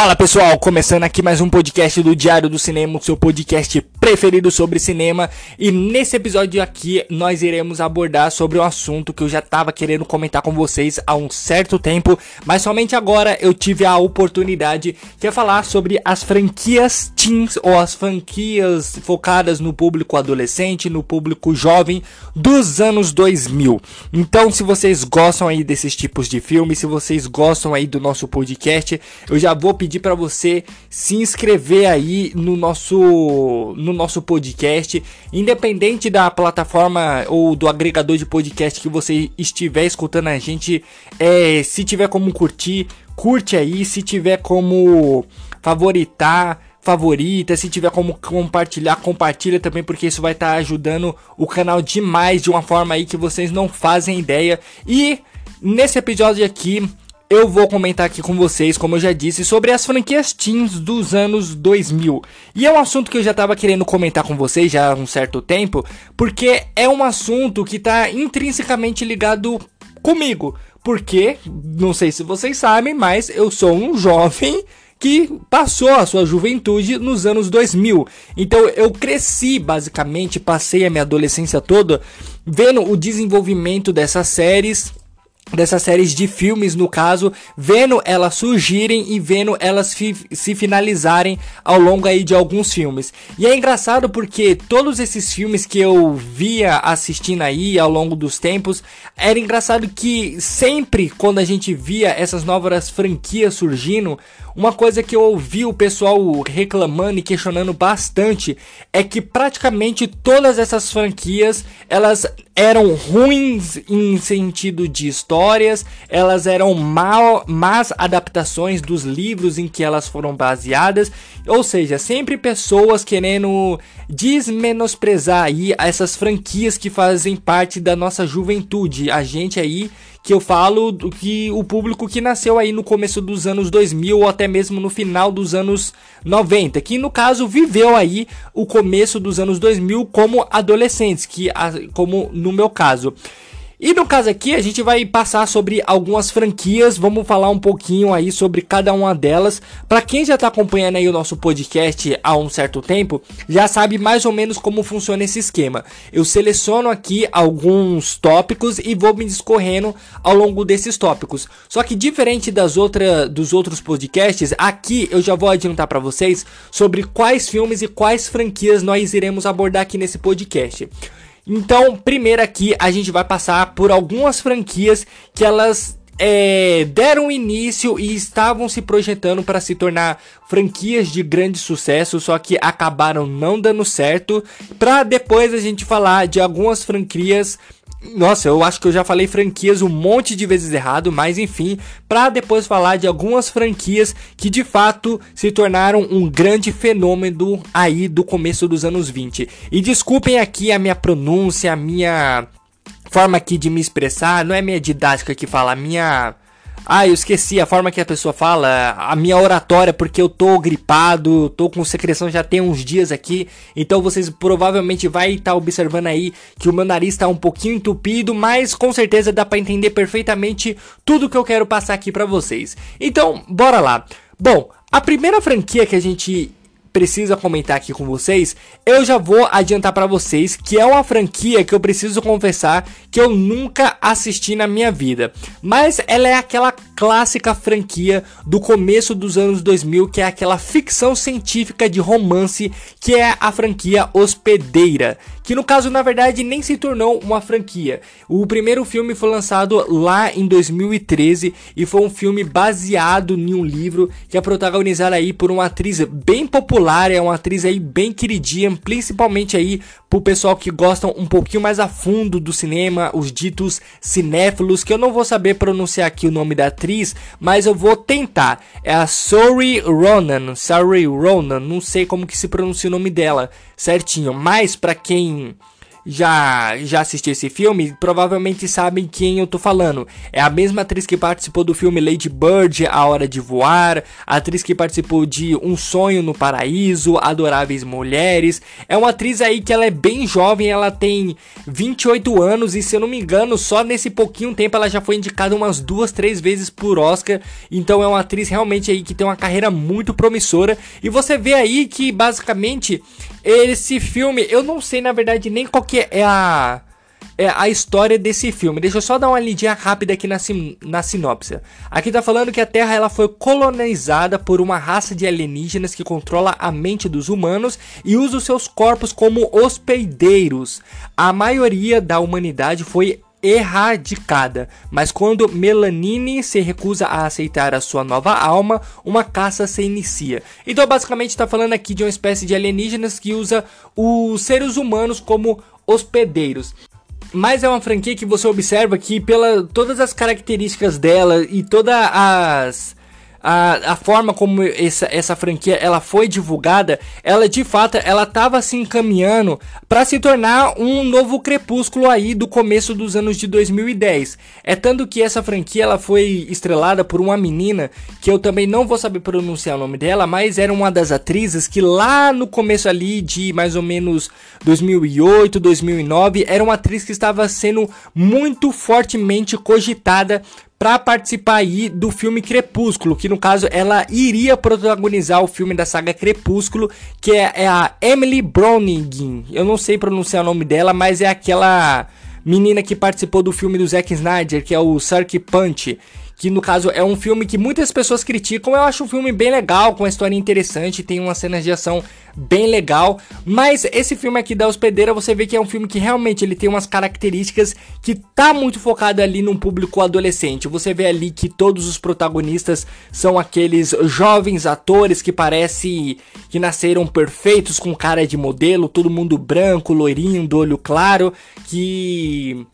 Fala pessoal, começando aqui mais um podcast do Diário do Cinema, o seu podcast preferido sobre cinema. E nesse episódio aqui nós iremos abordar sobre um assunto que eu já estava querendo comentar com vocês há um certo tempo, mas somente agora eu tive a oportunidade que é falar sobre as franquias teens ou as franquias focadas no público adolescente, no público jovem dos anos 2000. Então, se vocês gostam aí desses tipos de filmes, se vocês gostam aí do nosso podcast, eu já vou pedir para você se inscrever aí no nosso no nosso podcast, independente da plataforma ou do agregador de podcast que você estiver escutando a gente, é, se tiver como curtir, curte aí, se tiver como favoritar, favorita, se tiver como compartilhar, compartilha também, porque isso vai estar tá ajudando o canal demais de uma forma aí que vocês não fazem ideia. E nesse episódio aqui eu vou comentar aqui com vocês, como eu já disse, sobre as franquias teens dos anos 2000. E é um assunto que eu já estava querendo comentar com vocês já há um certo tempo, porque é um assunto que está intrinsecamente ligado comigo. Porque, não sei se vocês sabem, mas eu sou um jovem que passou a sua juventude nos anos 2000. Então eu cresci basicamente, passei a minha adolescência toda vendo o desenvolvimento dessas séries dessas séries de filmes, no caso, vendo elas surgirem e vendo elas fi se finalizarem ao longo aí de alguns filmes. E é engraçado porque todos esses filmes que eu via assistindo aí ao longo dos tempos, era engraçado que sempre quando a gente via essas novas franquias surgindo, uma coisa que eu ouvi o pessoal reclamando e questionando bastante é que praticamente todas essas franquias elas eram ruins em sentido de histórias, elas eram mal, más adaptações dos livros em que elas foram baseadas, ou seja, sempre pessoas querendo desmenosprezar aí essas franquias que fazem parte da nossa juventude, a gente aí que eu falo do que o público que nasceu aí no começo dos anos 2000 ou até mesmo no final dos anos 90, que no caso viveu aí o começo dos anos 2000 como adolescentes, que como no meu caso. E no caso aqui a gente vai passar sobre algumas franquias, vamos falar um pouquinho aí sobre cada uma delas. Para quem já está acompanhando aí o nosso podcast há um certo tempo, já sabe mais ou menos como funciona esse esquema. Eu seleciono aqui alguns tópicos e vou me discorrendo ao longo desses tópicos. Só que diferente das outras dos outros podcasts, aqui eu já vou adiantar para vocês sobre quais filmes e quais franquias nós iremos abordar aqui nesse podcast. Então, primeiro aqui a gente vai passar por algumas franquias que elas é, deram início e estavam se projetando para se tornar franquias de grande sucesso, só que acabaram não dando certo. Para depois a gente falar de algumas franquias nossa, eu acho que eu já falei franquias um monte de vezes errado, mas enfim, para depois falar de algumas franquias que de fato se tornaram um grande fenômeno aí do começo dos anos 20. E desculpem aqui a minha pronúncia, a minha forma aqui de me expressar, não é minha didática que fala, a minha ah, eu esqueci a forma que a pessoa fala, a minha oratória, porque eu tô gripado, tô com secreção já tem uns dias aqui, então vocês provavelmente vai estar tá observando aí que o meu nariz tá um pouquinho entupido, mas com certeza dá para entender perfeitamente tudo que eu quero passar aqui para vocês. Então, bora lá. Bom, a primeira franquia que a gente precisa comentar aqui com vocês, eu já vou adiantar para vocês que é uma franquia que eu preciso confessar que eu nunca assisti na minha vida. Mas ela é aquela clássica franquia do começo dos anos 2000, que é aquela ficção científica de romance, que é a franquia Hospedeira, que no caso na verdade nem se tornou uma franquia. O primeiro filme foi lançado lá em 2013 e foi um filme baseado em um livro que é protagonizado aí por uma atriz bem popular, é uma atriz aí bem queridinha, principalmente aí pro pessoal que gostam um pouquinho mais a fundo do cinema, os ditos cinéfilos, que eu não vou saber pronunciar aqui o nome da atriz, mas eu vou tentar. É a Sorry Ronan, Sorry Ronan, não sei como que se pronuncia o nome dela certinho, mas para quem já já assistiu esse filme, provavelmente sabem quem eu tô falando. É a mesma atriz que participou do filme Lady Bird, A Hora de Voar, a atriz que participou de Um Sonho no Paraíso, Adoráveis Mulheres. É uma atriz aí que ela é bem jovem, ela tem 28 anos e se eu não me engano, só nesse pouquinho tempo ela já foi indicada umas duas, três vezes por Oscar. Então é uma atriz realmente aí que tem uma carreira muito promissora e você vê aí que basicamente esse filme, eu não sei na verdade nem qual que é a é a história desse filme. Deixa eu só dar uma lidinha rápida aqui na, sim, na sinopse. Aqui tá falando que a Terra ela foi colonizada por uma raça de alienígenas que controla a mente dos humanos e usa os seus corpos como hospedeiros. A maioria da humanidade foi erradicada, mas quando Melanini se recusa a aceitar a sua nova alma, uma caça se inicia. Então, basicamente, está falando aqui de uma espécie de alienígenas que usa os seres humanos como hospedeiros. Mas é uma franquia que você observa que, pela todas as características dela e todas as a, a forma como essa, essa franquia ela foi divulgada, ela de fato ela estava se encaminhando para se tornar um novo crepúsculo aí do começo dos anos de 2010. É tanto que essa franquia ela foi estrelada por uma menina que eu também não vou saber pronunciar o nome dela, mas era uma das atrizes que lá no começo ali de mais ou menos 2008, 2009, era uma atriz que estava sendo muito fortemente cogitada para participar aí do filme Crepúsculo, que no caso ela iria protagonizar o filme da saga Crepúsculo, que é, é a Emily Browning. Eu não sei pronunciar o nome dela, mas é aquela menina que participou do filme do Zack Snyder, que é o Sucker Punch que no caso é um filme que muitas pessoas criticam. Eu acho um filme bem legal, com uma história interessante, tem umas cenas de ação bem legal. Mas esse filme aqui da Hospedeira, você vê que é um filme que realmente ele tem umas características que tá muito focado ali num público adolescente. Você vê ali que todos os protagonistas são aqueles jovens atores que parece que nasceram perfeitos com cara de modelo, todo mundo branco, loirinho, do olho claro, que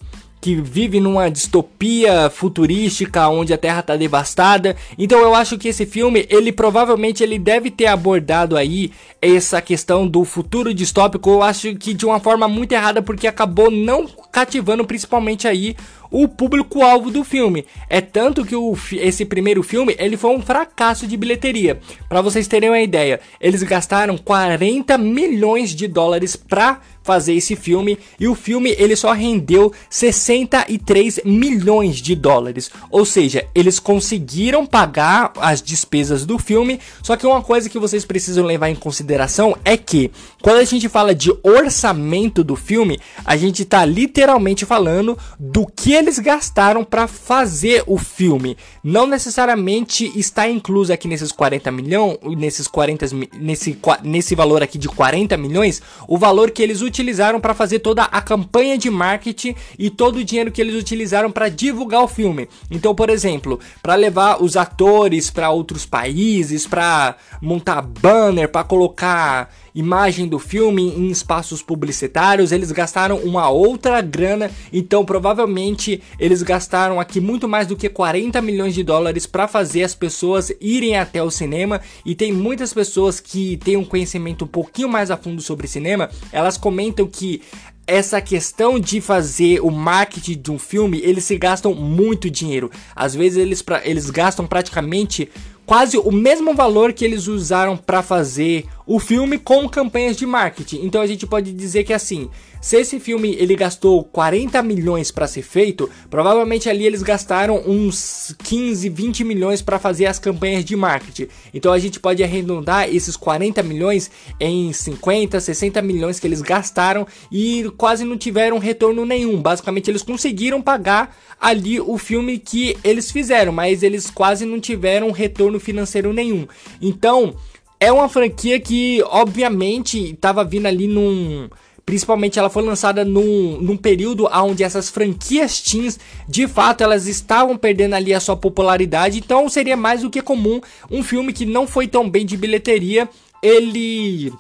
que vive numa distopia futurística onde a Terra está devastada. Então eu acho que esse filme, ele provavelmente ele deve ter abordado aí essa questão do futuro distópico. Eu acho que de uma forma muito errada porque acabou não cativando principalmente aí o público-alvo do filme. É tanto que o, esse primeiro filme ele foi um fracasso de bilheteria. Para vocês terem uma ideia, eles gastaram 40 milhões de dólares para fazer esse filme e o filme ele só rendeu 63 milhões de dólares. Ou seja, eles conseguiram pagar as despesas do filme, só que uma coisa que vocês precisam levar em consideração é que quando a gente fala de orçamento do filme, a gente está literalmente falando do que eles gastaram para fazer o filme. Não necessariamente está incluso aqui nesses 40 milhões, nesses 40 nesse nesse valor aqui de 40 milhões, o valor que eles utilizaram para fazer toda a campanha de marketing e todo o dinheiro que eles utilizaram para divulgar o filme. Então, por exemplo, para levar os atores para outros países, para montar banner, para colocar imagem do filme em espaços publicitários, eles gastaram uma outra grana, então provavelmente eles gastaram aqui muito mais do que 40 milhões de dólares para fazer as pessoas irem até o cinema e tem muitas pessoas que têm um conhecimento um pouquinho mais a fundo sobre cinema, elas comentam que essa questão de fazer o marketing de um filme, eles se gastam muito dinheiro. Às vezes eles, pra, eles gastam praticamente quase o mesmo valor que eles usaram para fazer o filme com campanhas de marketing. Então a gente pode dizer que assim, se esse filme ele gastou 40 milhões para ser feito, provavelmente ali eles gastaram uns 15, 20 milhões para fazer as campanhas de marketing. Então a gente pode arredondar esses 40 milhões em 50, 60 milhões que eles gastaram e quase não tiveram retorno nenhum. Basicamente eles conseguiram pagar ali o filme que eles fizeram, mas eles quase não tiveram retorno financeiro nenhum. Então, é uma franquia que, obviamente, estava vindo ali num. Principalmente ela foi lançada num, num período onde essas franquias teens, de fato, elas estavam perdendo ali a sua popularidade. Então seria mais do que comum um filme que não foi tão bem de bilheteria, ele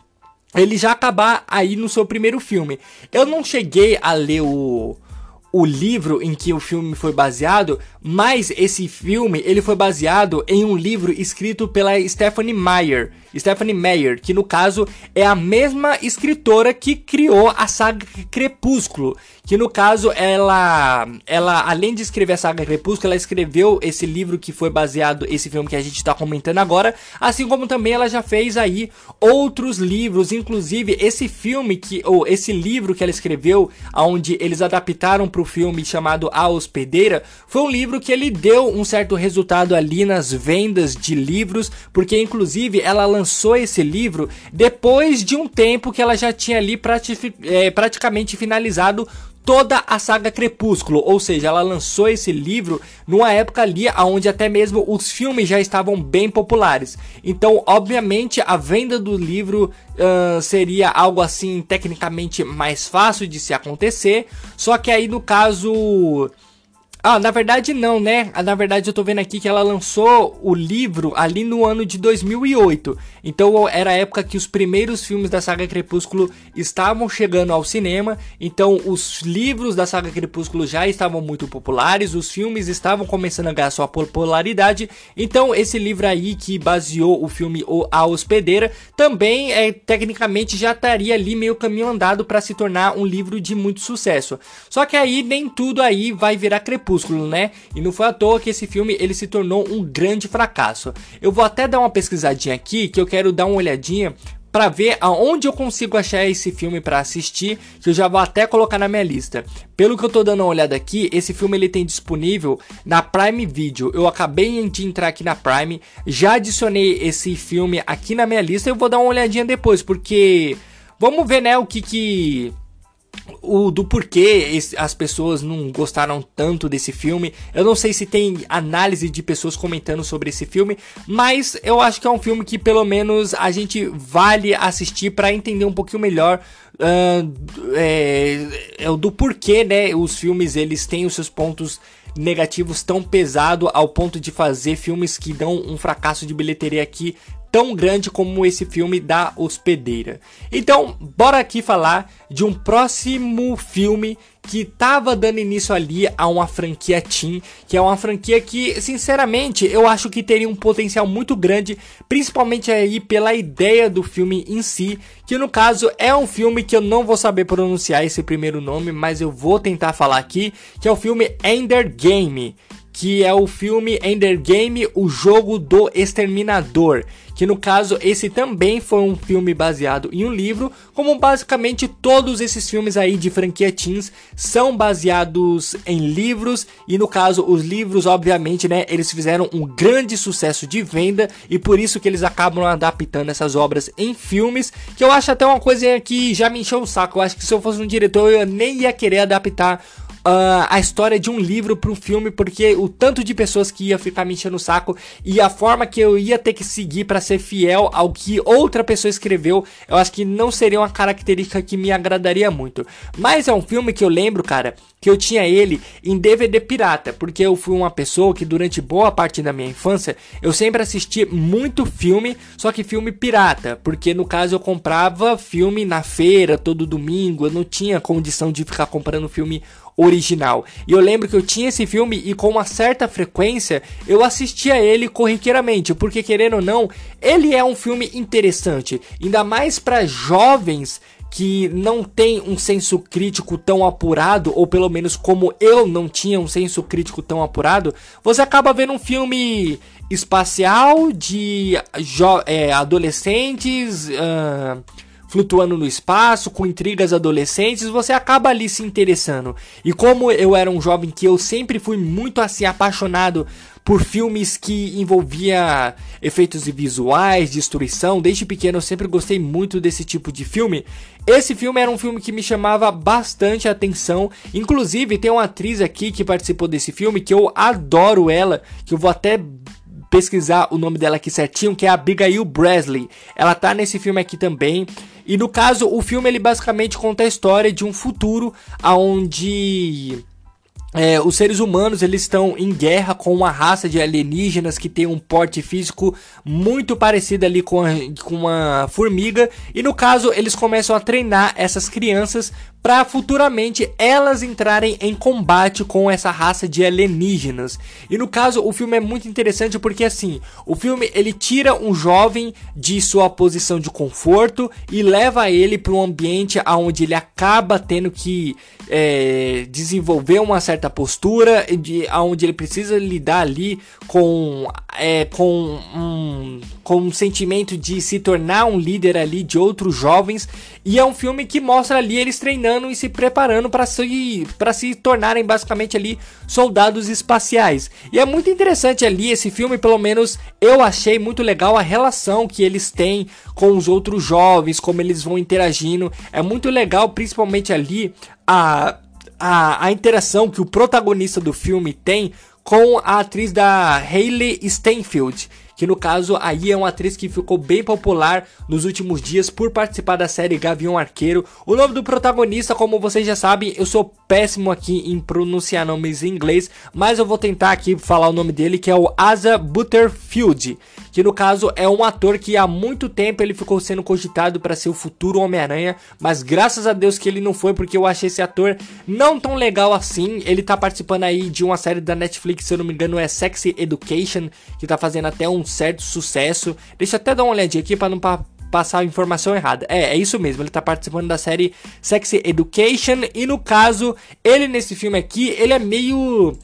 ele já acabar aí no seu primeiro filme. Eu não cheguei a ler o, o livro em que o filme foi baseado, mas esse filme ele foi baseado em um livro escrito pela Stephanie Meyer, Stephanie Meyer, que no caso é a mesma escritora que criou a saga Crepúsculo, que no caso ela ela além de escrever a saga Crepúsculo, ela escreveu esse livro que foi baseado esse filme que a gente está comentando agora, assim como também ela já fez aí outros livros, inclusive esse filme que ou esse livro que ela escreveu, onde eles adaptaram para o filme chamado A Hospedeira, foi um livro que ele deu um certo resultado ali nas vendas de livros, porque inclusive ela lançou esse livro depois de um tempo que ela já tinha ali é, praticamente finalizado toda a saga Crepúsculo, ou seja, ela lançou esse livro numa época ali onde até mesmo os filmes já estavam bem populares. Então, obviamente, a venda do livro uh, seria algo assim tecnicamente mais fácil de se acontecer, só que aí no caso ah, na verdade não, né? Ah, na verdade eu tô vendo aqui que ela lançou o livro ali no ano de 2008. Então era a época que os primeiros filmes da saga Crepúsculo estavam chegando ao cinema. Então os livros da saga Crepúsculo já estavam muito populares, os filmes estavam começando a ganhar sua popularidade. Então esse livro aí que baseou o filme A Hospedeira também é tecnicamente já estaria ali meio caminho andado para se tornar um livro de muito sucesso. Só que aí nem tudo aí vai virar Crepúsculo. Crepúsculo, né? E não foi à toa que esse filme ele se tornou um grande fracasso. Eu vou até dar uma pesquisadinha aqui, que eu quero dar uma olhadinha para ver aonde eu consigo achar esse filme para assistir, que eu já vou até colocar na minha lista. Pelo que eu tô dando uma olhada aqui, esse filme ele tem disponível na Prime Video. Eu acabei de entrar aqui na Prime, já adicionei esse filme aqui na minha lista, eu vou dar uma olhadinha depois, porque vamos ver, né, o que que o do porquê as pessoas não gostaram tanto desse filme. Eu não sei se tem análise de pessoas comentando sobre esse filme, mas eu acho que é um filme que pelo menos a gente vale assistir para entender um pouquinho melhor uh, é, é do porquê, né? Os filmes eles têm os seus pontos negativos tão pesado ao ponto de fazer filmes que dão um fracasso de bilheteria aqui tão grande como esse filme da hospedeira. Então, bora aqui falar de um próximo filme que estava dando início ali a uma franquia Teen, que é uma franquia que, sinceramente, eu acho que teria um potencial muito grande, principalmente aí pela ideia do filme em si, que no caso é um filme que eu não vou saber pronunciar esse primeiro nome, mas eu vou tentar falar aqui, que é o filme Ender Game que é o filme Ender Game, o jogo do exterminador, que no caso esse também foi um filme baseado em um livro, como basicamente todos esses filmes aí de franquia teens são baseados em livros. E no caso os livros obviamente, né, eles fizeram um grande sucesso de venda e por isso que eles acabam adaptando essas obras em filmes, que eu acho até uma coisa que já me encheu o saco, eu acho que se eu fosse um diretor eu nem ia querer adaptar uh, a história de um livro um filme, porque o tanto de pessoas que ia ficar me enchendo o saco e a forma que eu ia ter que seguir para ser fiel ao que outra pessoa escreveu, eu acho que não seria uma característica que me agradaria muito. Mas é um filme que eu lembro, cara, que eu tinha ele em DVD pirata, porque eu fui uma pessoa que durante boa parte da minha infância eu sempre assisti muito filme, só que filme pirata, porque no caso eu comprava filme na feira todo domingo, eu não tinha condição de ficar comprando filme original. E eu lembro que eu tinha esse filme e com uma certa frequência eu assistia ele corriqueiramente, porque querendo ou não, ele é um filme interessante, ainda mais para jovens que não tem um senso crítico tão apurado, ou pelo menos como eu não tinha um senso crítico tão apurado, você acaba vendo um filme espacial de é, adolescentes. Uh, flutuando no espaço, com intrigas adolescentes, você acaba ali se interessando. E como eu era um jovem que eu sempre fui muito assim apaixonado por filmes que envolvia efeitos visuais, destruição, desde pequeno eu sempre gostei muito desse tipo de filme. Esse filme era um filme que me chamava bastante atenção. Inclusive, tem uma atriz aqui que participou desse filme que eu adoro ela, que eu vou até pesquisar o nome dela aqui certinho, que é a Abigail Bresley. Ela tá nesse filme aqui também. E no caso, o filme ele basicamente conta a história de um futuro onde é, os seres humanos eles estão em guerra com uma raça de alienígenas que tem um porte físico muito parecido ali com, a, com uma formiga e no caso eles começam a treinar essas crianças para futuramente elas entrarem em combate com essa raça de alienígenas. E no caso, o filme é muito interessante porque assim, o filme ele tira um jovem de sua posição de conforto e leva ele para um ambiente onde ele acaba tendo que é, desenvolver uma certa postura, de, onde ele precisa lidar ali com, é, com, um, com um sentimento de se tornar um líder ali de outros jovens. E é um filme que mostra ali eles treinando e se preparando para se, para se tornarem basicamente ali soldados espaciais. E é muito interessante ali esse filme, pelo menos eu achei muito legal a relação que eles têm com os outros jovens, como eles vão interagindo. É muito legal, principalmente ali, a, a, a interação que o protagonista do filme tem com a atriz da Hayley Steinfeld que no caso aí é uma atriz que ficou bem popular nos últimos dias por participar da série Gavião Arqueiro. O nome do protagonista, como vocês já sabem, eu sou péssimo aqui em pronunciar nomes em inglês, mas eu vou tentar aqui falar o nome dele, que é o Asa Butterfield, que no caso é um ator que há muito tempo ele ficou sendo cogitado para ser o futuro Homem-Aranha, mas graças a Deus que ele não foi, porque eu achei esse ator não tão legal assim. Ele tá participando aí de uma série da Netflix, se eu não me engano, é Sexy Education, que tá fazendo até um certo sucesso. Deixa eu até dar uma olhadinha aqui para não pa passar a informação errada. É, é isso mesmo, ele tá participando da série Sexy Education e no caso, ele nesse filme aqui, ele é meio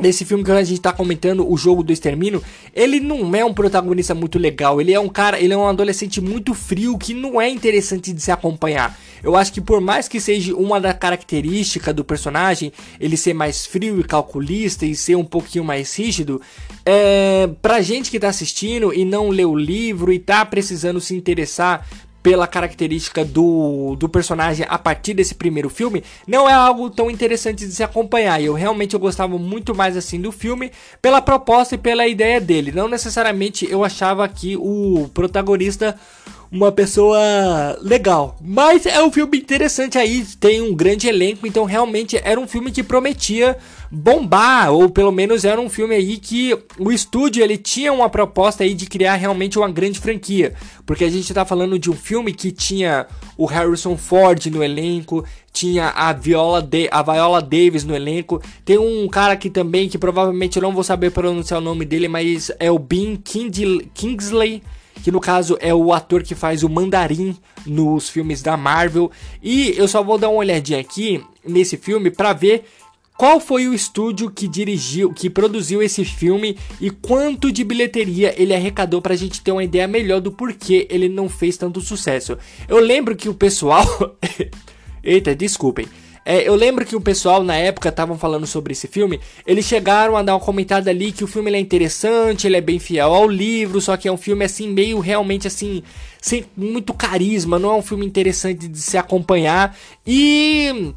Nesse filme que a gente tá comentando, o jogo do extermínio, ele não é um protagonista muito legal. Ele é um cara, ele é um adolescente muito frio que não é interessante de se acompanhar. Eu acho que por mais que seja uma da característica do personagem, ele ser mais frio e calculista e ser um pouquinho mais rígido, é, pra gente que tá assistindo e não lê o livro e tá precisando se interessar pela característica do, do personagem a partir desse primeiro filme, não é algo tão interessante de se acompanhar. Eu realmente eu gostava muito mais assim do filme pela proposta e pela ideia dele. Não necessariamente eu achava que o protagonista uma pessoa legal. Mas é um filme interessante aí, tem um grande elenco, então realmente era um filme que prometia bombar, ou pelo menos era um filme aí que o estúdio ele tinha uma proposta aí de criar realmente uma grande franquia, porque a gente tá falando de um filme que tinha o Harrison Ford no elenco, tinha a Viola, de a Viola Davis no elenco, tem um cara aqui também que provavelmente eu não vou saber pronunciar o nome dele, mas é o Ben Kingsley que no caso é o ator que faz o Mandarim nos filmes da Marvel. E eu só vou dar uma olhadinha aqui nesse filme para ver qual foi o estúdio que dirigiu, que produziu esse filme e quanto de bilheteria ele arrecadou pra gente ter uma ideia melhor do porquê ele não fez tanto sucesso. Eu lembro que o pessoal. Eita, desculpem. É, eu lembro que o pessoal na época estavam falando sobre esse filme. Eles chegaram a dar uma comentada ali que o filme é interessante, ele é bem fiel ao livro, só que é um filme assim meio realmente assim sem muito carisma, não é um filme interessante de se acompanhar e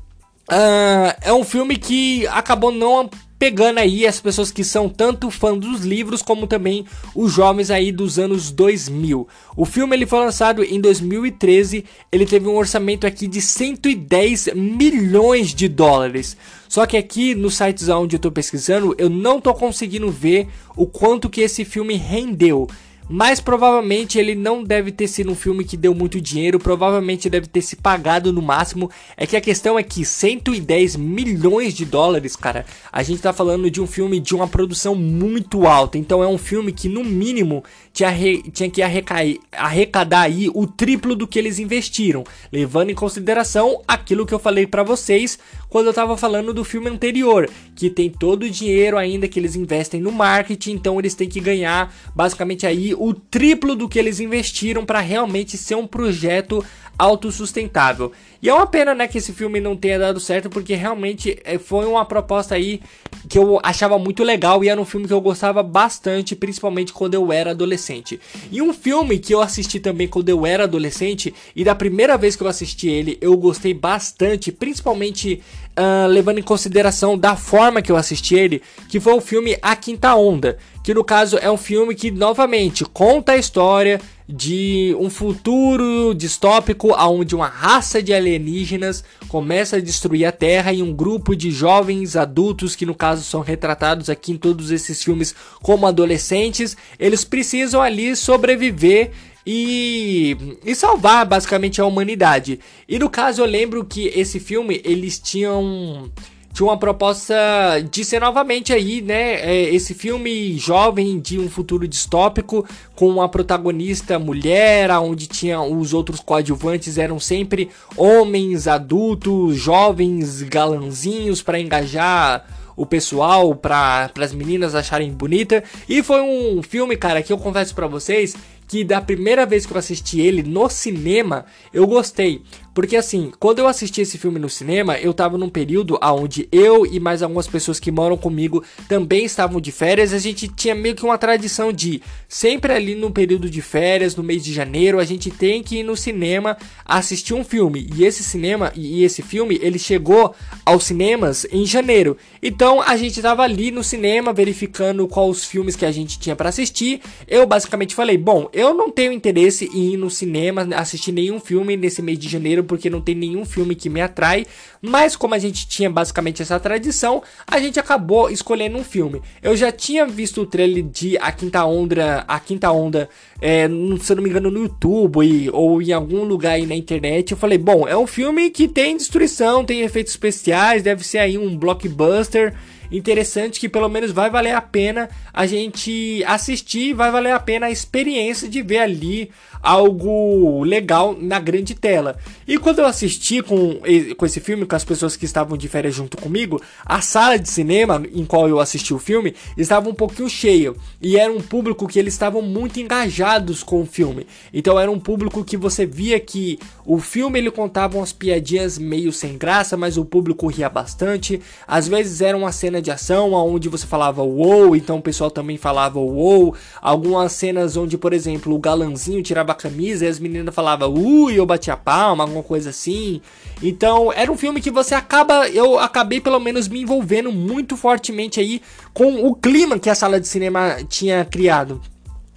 uh, é um filme que acabou não pegando aí as pessoas que são tanto fã dos livros como também os jovens aí dos anos 2000. O filme ele foi lançado em 2013, ele teve um orçamento aqui de 110 milhões de dólares. Só que aqui nos sites onde eu tô pesquisando, eu não tô conseguindo ver o quanto que esse filme rendeu. Mas provavelmente ele não deve ter sido um filme que deu muito dinheiro, provavelmente deve ter se pagado no máximo. É que a questão é que 110 milhões de dólares, cara, a gente tá falando de um filme de uma produção muito alta. Então é um filme que no mínimo tinha, re... tinha que arrecair... arrecadar aí o triplo do que eles investiram, levando em consideração aquilo que eu falei para vocês quando eu tava falando do filme anterior, que tem todo o dinheiro ainda que eles investem no marketing, então eles têm que ganhar basicamente aí o triplo do que eles investiram para realmente ser um projeto autossustentável. E é uma pena, né, que esse filme não tenha dado certo, porque realmente eh, foi uma proposta aí que eu achava muito legal e era um filme que eu gostava bastante, principalmente quando eu era adolescente. E um filme que eu assisti também quando eu era adolescente, e da primeira vez que eu assisti ele, eu gostei bastante, principalmente uh, levando em consideração da forma que eu assisti ele, que foi o filme A Quinta Onda, que no caso é um filme que novamente conta a história de um futuro distópico onde uma raça de alienígenas começa a destruir a Terra e um grupo de jovens adultos que no caso são retratados aqui em todos esses filmes como adolescentes, eles precisam ali sobreviver e, e salvar basicamente a humanidade. E no caso eu lembro que esse filme eles tinham tinha uma proposta de ser novamente aí, né? É, esse filme jovem de um futuro distópico com uma protagonista mulher, onde tinha os outros coadjuvantes eram sempre homens adultos, jovens, galanzinhos para engajar o pessoal, para as meninas acharem bonita. E foi um filme, cara, que eu confesso para vocês que da primeira vez que eu assisti ele no cinema, eu gostei. Porque assim, quando eu assisti esse filme no cinema, eu tava num período onde eu e mais algumas pessoas que moram comigo também estavam de férias. A gente tinha meio que uma tradição de sempre ali no período de férias, no mês de janeiro, a gente tem que ir no cinema assistir um filme. E esse cinema e esse filme, ele chegou aos cinemas em janeiro. Então a gente tava ali no cinema verificando quais os filmes que a gente tinha para assistir. Eu basicamente falei: "Bom, eu não tenho interesse em ir no cinema assistir nenhum filme nesse mês de janeiro porque não tem nenhum filme que me atrai, mas como a gente tinha basicamente essa tradição, a gente acabou escolhendo um filme. Eu já tinha visto o trailer de A Quinta Onda, A Quinta Onda, é, se não me engano no YouTube ou em algum lugar aí na internet. Eu falei, bom, é um filme que tem destruição, tem efeitos especiais, deve ser aí um blockbuster interessante que pelo menos vai valer a pena a gente assistir, vai valer a pena a experiência de ver ali algo legal na grande tela. E quando eu assisti com, com esse filme, com as pessoas que estavam de férias junto comigo, a sala de cinema em qual eu assisti o filme estava um pouquinho cheia. E era um público que eles estavam muito engajados com o filme. Então era um público que você via que o filme ele contava umas piadinhas meio sem graça, mas o público ria bastante. Às vezes era uma cena de ação onde você falava wow, então o pessoal também falava wow. Algumas cenas onde, por exemplo, o galanzinho tirava tirava a camisa e as meninas falavam, ui, eu bati a palma, alguma coisa assim. Então, era um filme que você acaba, eu acabei pelo menos me envolvendo muito fortemente aí com o clima que a sala de cinema tinha criado.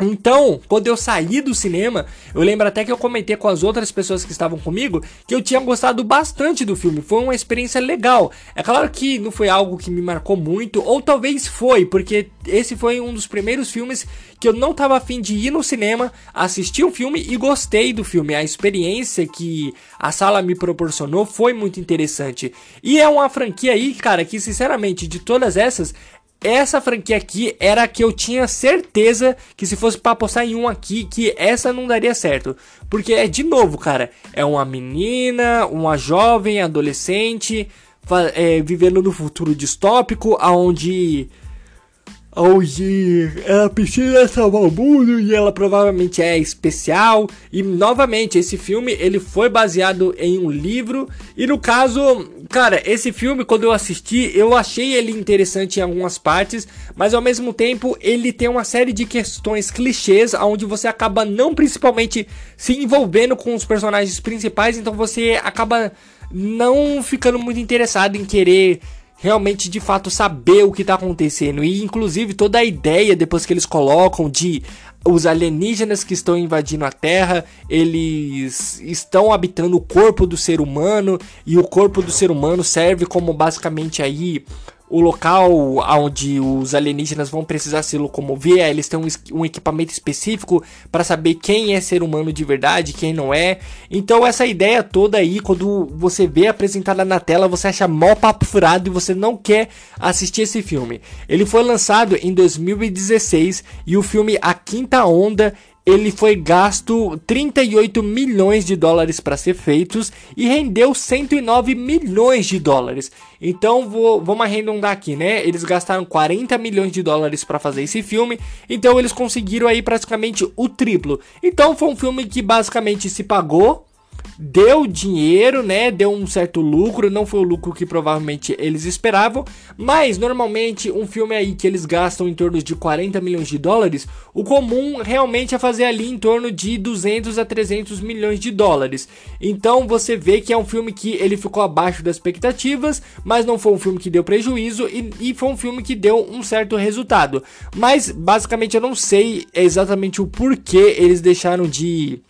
Então, quando eu saí do cinema, eu lembro até que eu comentei com as outras pessoas que estavam comigo que eu tinha gostado bastante do filme. Foi uma experiência legal. É claro que não foi algo que me marcou muito, ou talvez foi, porque esse foi um dos primeiros filmes que eu não tava afim de ir no cinema, assistir o filme e gostei do filme. A experiência que a sala me proporcionou foi muito interessante. E é uma franquia aí, cara, que sinceramente, de todas essas, essa franquia aqui era a que eu tinha certeza que se fosse para apostar em um aqui, que essa não daria certo. Porque é de novo, cara, é uma menina, uma jovem, adolescente, é, vivendo no futuro distópico, aonde onde ela precisa salvar o mundo e ela provavelmente é especial. E novamente, esse filme ele foi baseado em um livro. E no caso, cara, esse filme quando eu assisti, eu achei ele interessante em algumas partes, mas ao mesmo tempo ele tem uma série de questões clichês onde você acaba não principalmente se envolvendo com os personagens principais, então você acaba não ficando muito interessado em querer realmente de fato saber o que está acontecendo. E inclusive toda a ideia depois que eles colocam de os alienígenas que estão invadindo a Terra, eles estão habitando o corpo do ser humano e o corpo do ser humano serve como basicamente aí o local onde os alienígenas vão precisar se locomover, eles têm um, um equipamento específico para saber quem é ser humano de verdade, quem não é. Então essa ideia toda aí, quando você vê apresentada na tela, você acha mó papo furado e você não quer assistir esse filme. Ele foi lançado em 2016 e o filme A Quinta Onda ele foi gasto 38 milhões de dólares para ser feitos e rendeu 109 milhões de dólares. Então vou, vamos arredondar aqui, né? Eles gastaram 40 milhões de dólares para fazer esse filme, então eles conseguiram aí praticamente o triplo. Então foi um filme que basicamente se pagou deu dinheiro, né? Deu um certo lucro, não foi o lucro que provavelmente eles esperavam, mas normalmente um filme aí que eles gastam em torno de 40 milhões de dólares, o comum realmente é fazer ali em torno de 200 a 300 milhões de dólares. Então você vê que é um filme que ele ficou abaixo das expectativas, mas não foi um filme que deu prejuízo e, e foi um filme que deu um certo resultado. Mas basicamente eu não sei exatamente o porquê eles deixaram de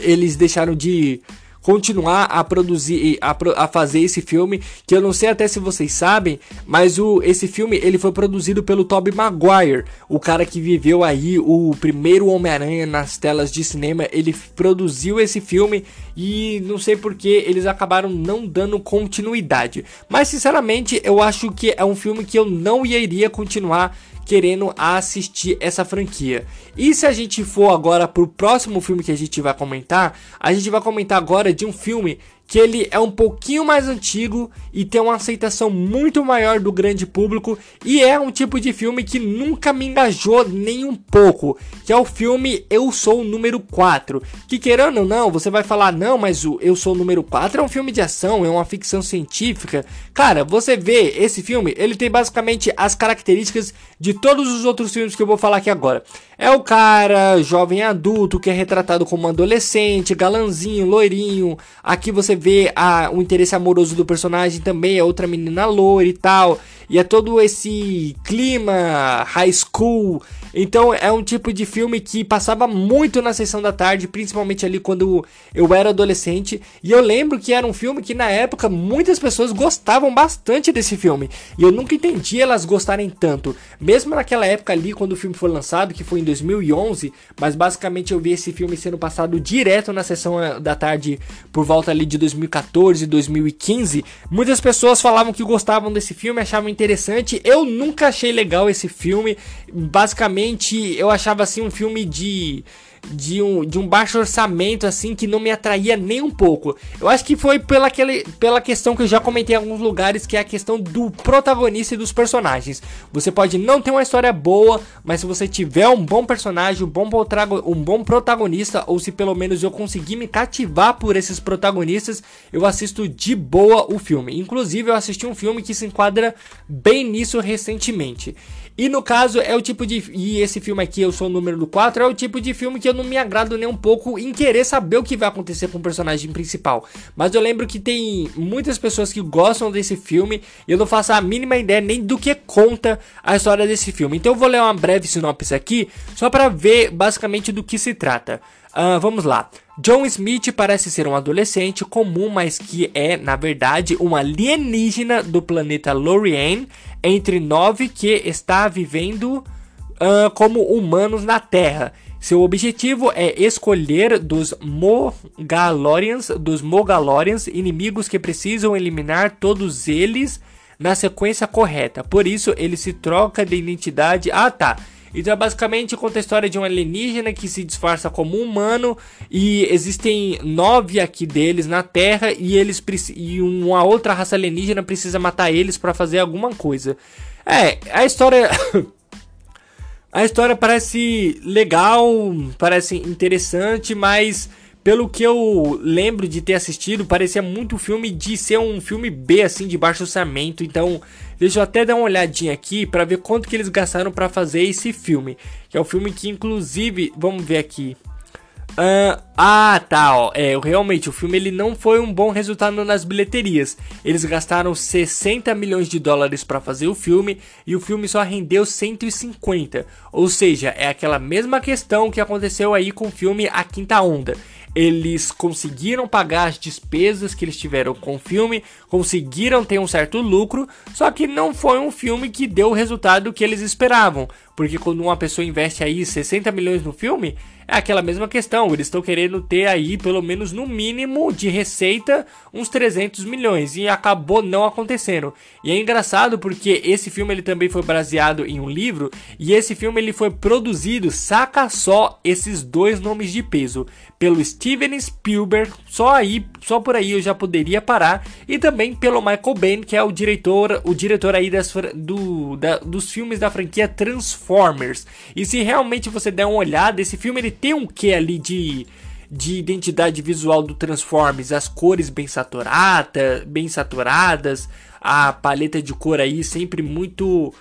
eles deixaram de continuar a produzir a, a, fazer esse filme que eu não sei até se vocês sabem mas o esse filme ele foi produzido pelo Tobey Maguire o cara que viveu aí o primeiro Homem-Aranha nas telas de cinema. Ele produziu esse filme e não sei porque eles acabaram não dando continuidade. Mas sinceramente eu acho que é um filme que eu não iria continuar querendo assistir essa franquia. E se a gente for agora pro próximo filme que a gente vai comentar, a gente vai comentar agora de um filme que ele é um pouquinho mais antigo e tem uma aceitação muito maior do grande público e é um tipo de filme que nunca me engajou nem um pouco, que é o filme Eu Sou o Número 4, que querendo ou não, você vai falar, não, mas o Eu Sou o Número 4 é um filme de ação, é uma ficção científica. Cara, você vê esse filme, ele tem basicamente as características de todos os outros filmes que eu vou falar aqui agora. É o cara jovem adulto que é retratado como adolescente, galanzinho, loirinho. Aqui você vê a, o interesse amoroso do personagem também, é outra menina loira e tal. E é todo esse clima high school então é um tipo de filme que passava muito na sessão da tarde, principalmente ali quando eu era adolescente. E eu lembro que era um filme que na época muitas pessoas gostavam bastante desse filme. E eu nunca entendi elas gostarem tanto. Mesmo naquela época ali, quando o filme foi lançado, que foi em 2011, mas basicamente eu vi esse filme sendo passado direto na sessão eh, da tarde por volta ali de 2014, 2015. Muitas pessoas falavam que gostavam desse filme, achavam interessante. Eu nunca achei legal esse filme. Basicamente eu achava assim um filme de de um, de um baixo orçamento assim que não me atraía nem um pouco. Eu acho que foi pela, aquele, pela questão que eu já comentei em alguns lugares, que é a questão do protagonista e dos personagens. Você pode não ter uma história boa, mas se você tiver um bom personagem, um bom, um bom protagonista, ou se pelo menos eu conseguir me cativar por esses protagonistas, eu assisto de boa o filme. Inclusive, eu assisti um filme que se enquadra bem nisso recentemente. E no caso, é o tipo de. E esse filme aqui, eu sou o número do 4, é o tipo de filme que eu não me agrado nem um pouco em querer saber o que vai acontecer com o personagem principal. Mas eu lembro que tem muitas pessoas que gostam desse filme e eu não faço a mínima ideia nem do que conta a história desse filme. Então eu vou ler uma breve sinopse aqui, só para ver basicamente do que se trata. Uh, vamos lá. John Smith parece ser um adolescente comum, mas que é, na verdade, um alienígena do planeta Lorien, entre nove que está vivendo uh, como humanos na Terra. Seu objetivo é escolher dos Mogalorians, dos Mogalorians, inimigos que precisam eliminar todos eles na sequência correta. Por isso, ele se troca de identidade. Ah, tá. Então é basicamente conta a história de um alienígena que se disfarça como humano e existem nove aqui deles na Terra e eles e uma outra raça alienígena precisa matar eles para fazer alguma coisa. É, a história A história parece legal, parece interessante, mas pelo que eu lembro de ter assistido, parecia muito filme de ser um filme B assim de baixo orçamento. Então, deixa eu até dar uma olhadinha aqui para ver quanto que eles gastaram para fazer esse filme, que é o filme que inclusive, vamos ver aqui. Uh, ah, tá, ó. É, realmente, o filme ele não foi um bom resultado nas bilheterias. Eles gastaram 60 milhões de dólares para fazer o filme e o filme só rendeu 150. Ou seja, é aquela mesma questão que aconteceu aí com o filme A Quinta Onda eles conseguiram pagar as despesas que eles tiveram com o filme, conseguiram ter um certo lucro, só que não foi um filme que deu o resultado que eles esperavam, porque quando uma pessoa investe aí 60 milhões no filme, é aquela mesma questão, eles estão querendo ter aí pelo menos no mínimo de receita uns 300 milhões. E acabou não acontecendo. E é engraçado porque esse filme ele também foi baseado em um livro e esse filme ele foi produzido, saca só esses dois nomes de peso, pelo Steven Spielberg, só aí, só por aí eu já poderia parar, e também pelo Michael Bay, que é o diretor, o diretor aí das, do, da, dos filmes da franquia Transformers. E se realmente você der uma olhada, esse filme ele tem um quê ali de de identidade visual do Transformers, as cores bem saturadas, bem saturadas, a paleta de cor aí sempre muito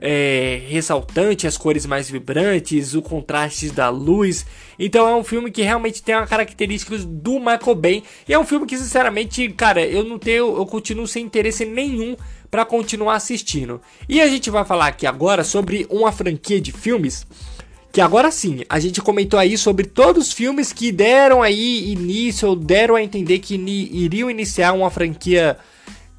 é, ressaltante, as cores mais vibrantes, o contraste da luz. Então é um filme que realmente tem uma características do Michael Bay. E é um filme que, sinceramente, cara, eu não tenho, eu continuo sem interesse nenhum para continuar assistindo. E a gente vai falar aqui agora sobre uma franquia de filmes que agora sim, a gente comentou aí sobre todos os filmes que deram aí início, ou deram a entender que iriam iniciar uma franquia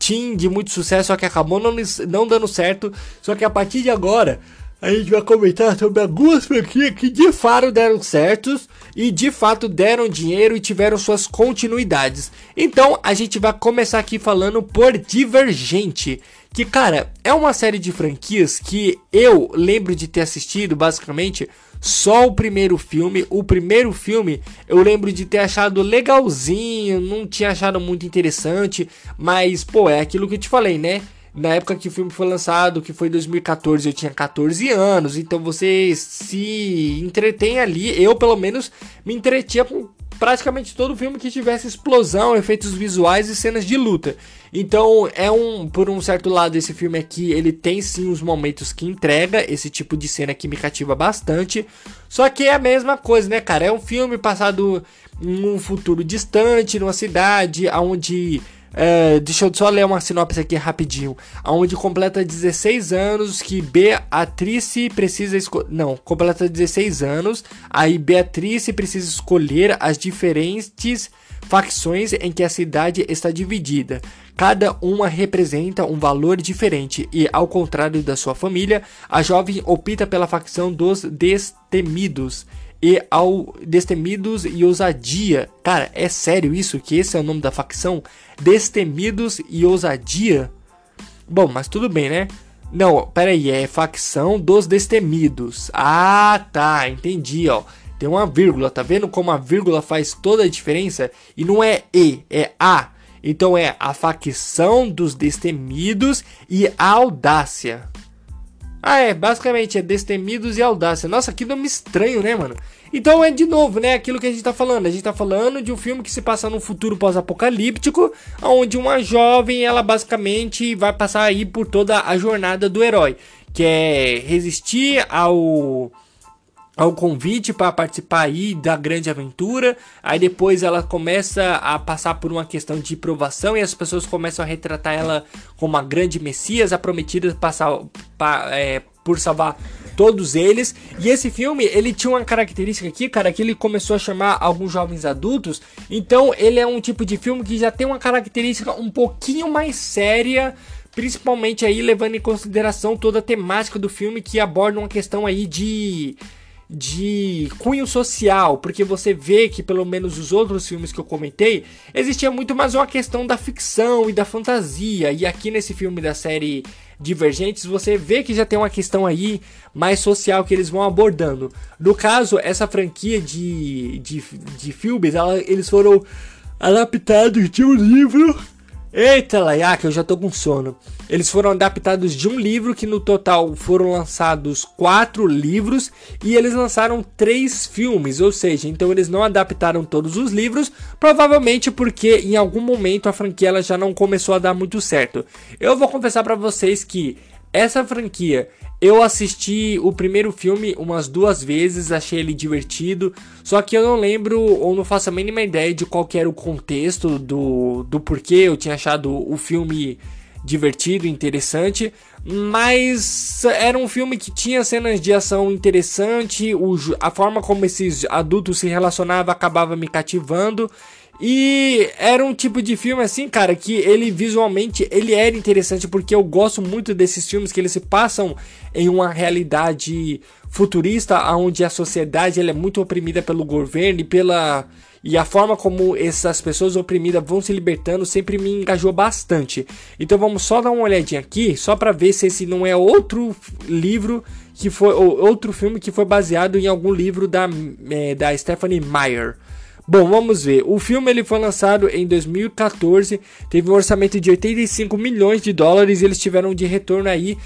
teen de muito sucesso, só que acabou não, não dando certo. Só que a partir de agora, a gente vai comentar sobre algumas franquias que de fato deram certos e de fato deram dinheiro e tiveram suas continuidades. Então a gente vai começar aqui falando por Divergente. Que, cara, é uma série de franquias que eu lembro de ter assistido basicamente só o primeiro filme. O primeiro filme eu lembro de ter achado legalzinho, não tinha achado muito interessante, mas pô, é aquilo que eu te falei, né? Na época que o filme foi lançado, que foi 2014, eu tinha 14 anos, então você se entretém ali. Eu, pelo menos, me entretinha com praticamente todo filme que tivesse explosão, efeitos visuais e cenas de luta. Então, é um, por um certo lado, esse filme aqui, ele tem sim os momentos que entrega esse tipo de cena que me cativa bastante. Só que é a mesma coisa, né, cara? É um filme passado em um futuro distante, numa cidade onde é, deixa eu só ler uma sinopse aqui rapidinho. Onde completa 16 anos que Beatrice precisa escolher. Não, completa 16 anos. Aí Beatrice precisa escolher as diferentes facções em que a cidade está dividida. Cada uma representa um valor diferente e, ao contrário da sua família, a jovem opta pela facção dos destemidos e ao Destemidos e Ousadia. Cara, é sério isso? Que esse é o nome da facção? Destemidos e Ousadia? Bom, mas tudo bem, né? Não, pera aí, é facção dos Destemidos. Ah, tá, entendi, ó. Tem uma vírgula, tá vendo como a vírgula faz toda a diferença? E não é E, é A. Então é a facção dos Destemidos e a Audácia. Ah, é, basicamente é Destemidos e Audácia. Nossa, que nome estranho, né, mano? Então é de novo, né, aquilo que a gente tá falando. A gente tá falando de um filme que se passa num futuro pós-apocalíptico, onde uma jovem, ela basicamente vai passar aí por toda a jornada do herói, que é resistir ao ao convite para participar aí da grande aventura. Aí depois ela começa a passar por uma questão de provação e as pessoas começam a retratar ela como uma grande messias, a prometida passar, pa, é, por salvar todos eles. E esse filme, ele tinha uma característica aqui, cara, que ele começou a chamar alguns jovens adultos. Então, ele é um tipo de filme que já tem uma característica um pouquinho mais séria, principalmente aí levando em consideração toda a temática do filme que aborda uma questão aí de de cunho social, porque você vê que pelo menos os outros filmes que eu comentei, existia muito mais uma questão da ficção e da fantasia, e aqui nesse filme da série Divergentes, você vê que já tem uma questão aí mais social que eles vão abordando. No caso, essa franquia de, de, de filmes, ela, eles foram adaptados de um livro Eita, Laiaca, eu já tô com sono. Eles foram adaptados de um livro que no total foram lançados quatro livros e eles lançaram três filmes, ou seja, então eles não adaptaram todos os livros, provavelmente porque em algum momento a franquia já não começou a dar muito certo. Eu vou confessar para vocês que essa franquia, eu assisti o primeiro filme umas duas vezes, achei ele divertido, só que eu não lembro ou não faço a mínima ideia de qual era o contexto do, do porquê eu tinha achado o filme divertido, interessante, mas era um filme que tinha cenas de ação interessante, o, a forma como esses adultos se relacionavam acabava me cativando e era um tipo de filme assim, cara, que ele visualmente ele era interessante porque eu gosto muito desses filmes que eles se passam em uma realidade futurista onde a sociedade ela é muito oprimida pelo governo e pela e a forma como essas pessoas oprimidas vão se libertando sempre me engajou bastante. Então vamos só dar uma olhadinha aqui, só para ver se esse não é outro livro que foi ou outro filme que foi baseado em algum livro da, é, da Stephanie Meyer. Bom, vamos ver. O filme ele foi lançado em 2014, teve um orçamento de 85 milhões de dólares e eles tiveram de retorno aí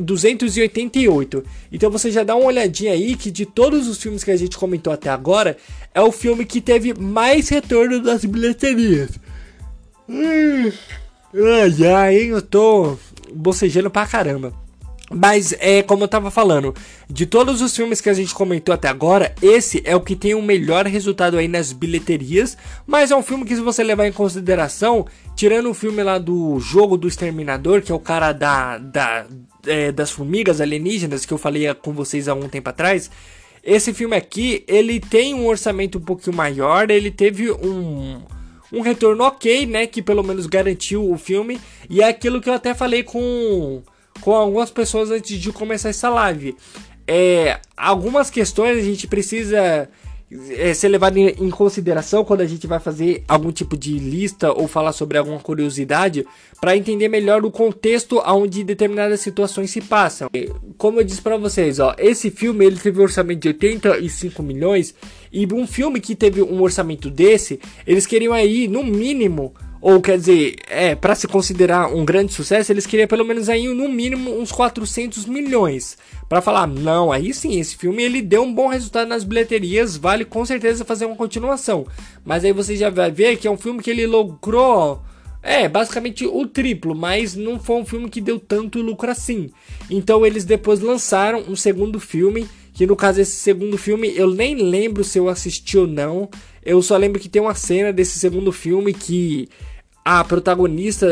288. Então você já dá uma olhadinha aí que de todos os filmes que a gente comentou até agora, é o filme que teve mais retorno das bilheterias. Hum, ai, ai, hein, eu tô bocejando pra caramba. Mas é como eu tava falando, de todos os filmes que a gente comentou até agora, esse é o que tem o melhor resultado aí nas bilheterias. Mas é um filme que, se você levar em consideração, tirando o filme lá do jogo do Exterminador, que é o cara da, da é, das formigas alienígenas que eu falei com vocês há um tempo atrás. Esse filme aqui, ele tem um orçamento um pouquinho maior, ele teve um, um retorno ok, né? Que pelo menos garantiu o filme. E é aquilo que eu até falei com com algumas pessoas antes de começar essa live. É, algumas questões a gente precisa é, ser levado em, em, consideração quando a gente vai fazer algum tipo de lista ou falar sobre alguma curiosidade para entender melhor o contexto onde determinadas situações se passam. Como eu disse para vocês, ó, esse filme ele teve um orçamento de 85 milhões e um filme que teve um orçamento desse, eles queriam aí no mínimo ou quer dizer, é, para se considerar um grande sucesso, eles queriam pelo menos aí no mínimo uns 400 milhões. Para falar, não, aí sim, esse filme ele deu um bom resultado nas bilheterias, vale com certeza fazer uma continuação. Mas aí você já vai ver que é um filme que ele logrou é, basicamente o triplo, mas não foi um filme que deu tanto lucro assim. Então eles depois lançaram um segundo filme, que no caso esse segundo filme eu nem lembro se eu assisti ou não. Eu só lembro que tem uma cena desse segundo filme que a protagonista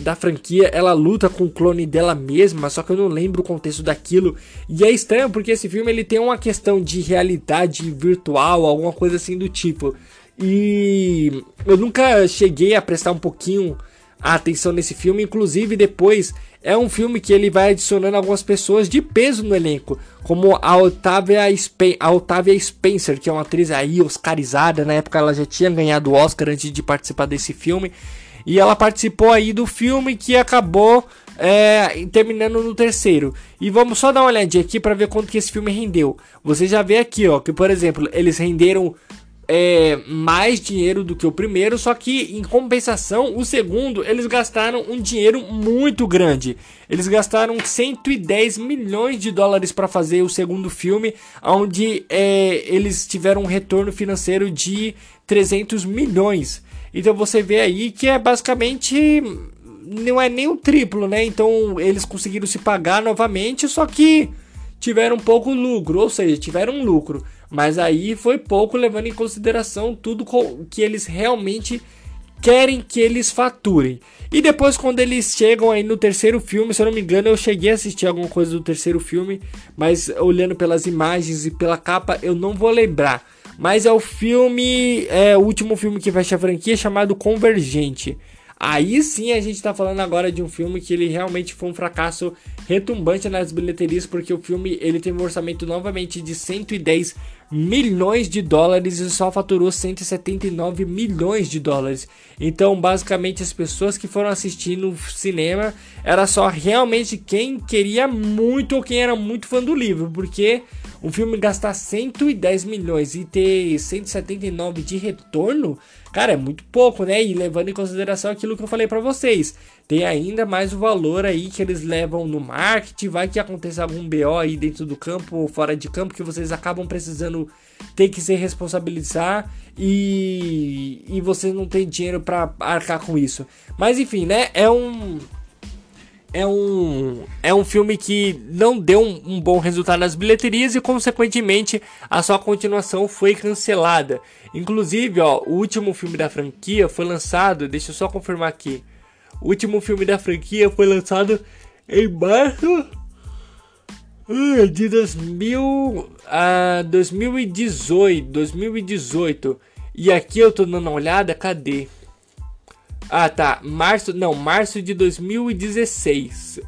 da franquia ela luta com o clone dela mesma, só que eu não lembro o contexto daquilo. E é estranho porque esse filme ele tem uma questão de realidade virtual, alguma coisa assim do tipo. E eu nunca cheguei a prestar um pouquinho a atenção nesse filme, inclusive depois é um filme que ele vai adicionando algumas pessoas de peso no elenco, como a Otávia, Spen a Spencer, que é uma atriz aí oscarizada, na época ela já tinha ganhado o Oscar antes de participar desse filme, e ela participou aí do filme que acabou é, terminando no terceiro. E vamos só dar uma olhadinha aqui para ver quanto que esse filme rendeu. Você já vê aqui, ó, que por exemplo, eles renderam é, mais dinheiro do que o primeiro, só que em compensação, o segundo eles gastaram um dinheiro muito grande. Eles gastaram 110 milhões de dólares para fazer o segundo filme, onde é, eles tiveram um retorno financeiro de 300 milhões. Então você vê aí que é basicamente não é nem o triplo, né? Então eles conseguiram se pagar novamente, só que tiveram pouco lucro, ou seja, tiveram um lucro. Mas aí foi pouco levando em consideração tudo que eles realmente querem que eles faturem. E depois quando eles chegam aí no terceiro filme, se eu não me engano, eu cheguei a assistir alguma coisa do terceiro filme, mas olhando pelas imagens e pela capa, eu não vou lembrar. Mas é o filme, é o último filme que fecha a franquia chamado Convergente. Aí sim a gente tá falando agora de um filme que ele realmente foi um fracasso retumbante nas bilheterias, porque o filme ele teve um orçamento novamente de 110 milhões de dólares e só faturou 179 milhões de dólares. Então, basicamente, as pessoas que foram assistir no cinema era só realmente quem queria muito ou quem era muito fã do livro, porque um filme gastar 110 milhões e ter 179 de retorno, cara, é muito pouco, né? E levando em consideração aquilo que eu falei para vocês, tem ainda mais o valor aí que eles levam no marketing, vai que aconteça algum BO aí dentro do campo ou fora de campo que vocês acabam precisando ter que se responsabilizar e, e você não tem dinheiro para arcar com isso. Mas enfim, né? É um é um, é um filme que não deu um, um, bom resultado nas bilheterias e, consequentemente, a sua continuação foi cancelada. Inclusive, ó, o último filme da franquia foi lançado, deixa eu só confirmar aqui. O último filme da franquia foi lançado em março de 2000, a 2018, 2018. E aqui eu tô dando uma olhada, cadê? Ah, tá. Março. Não, março de 2016.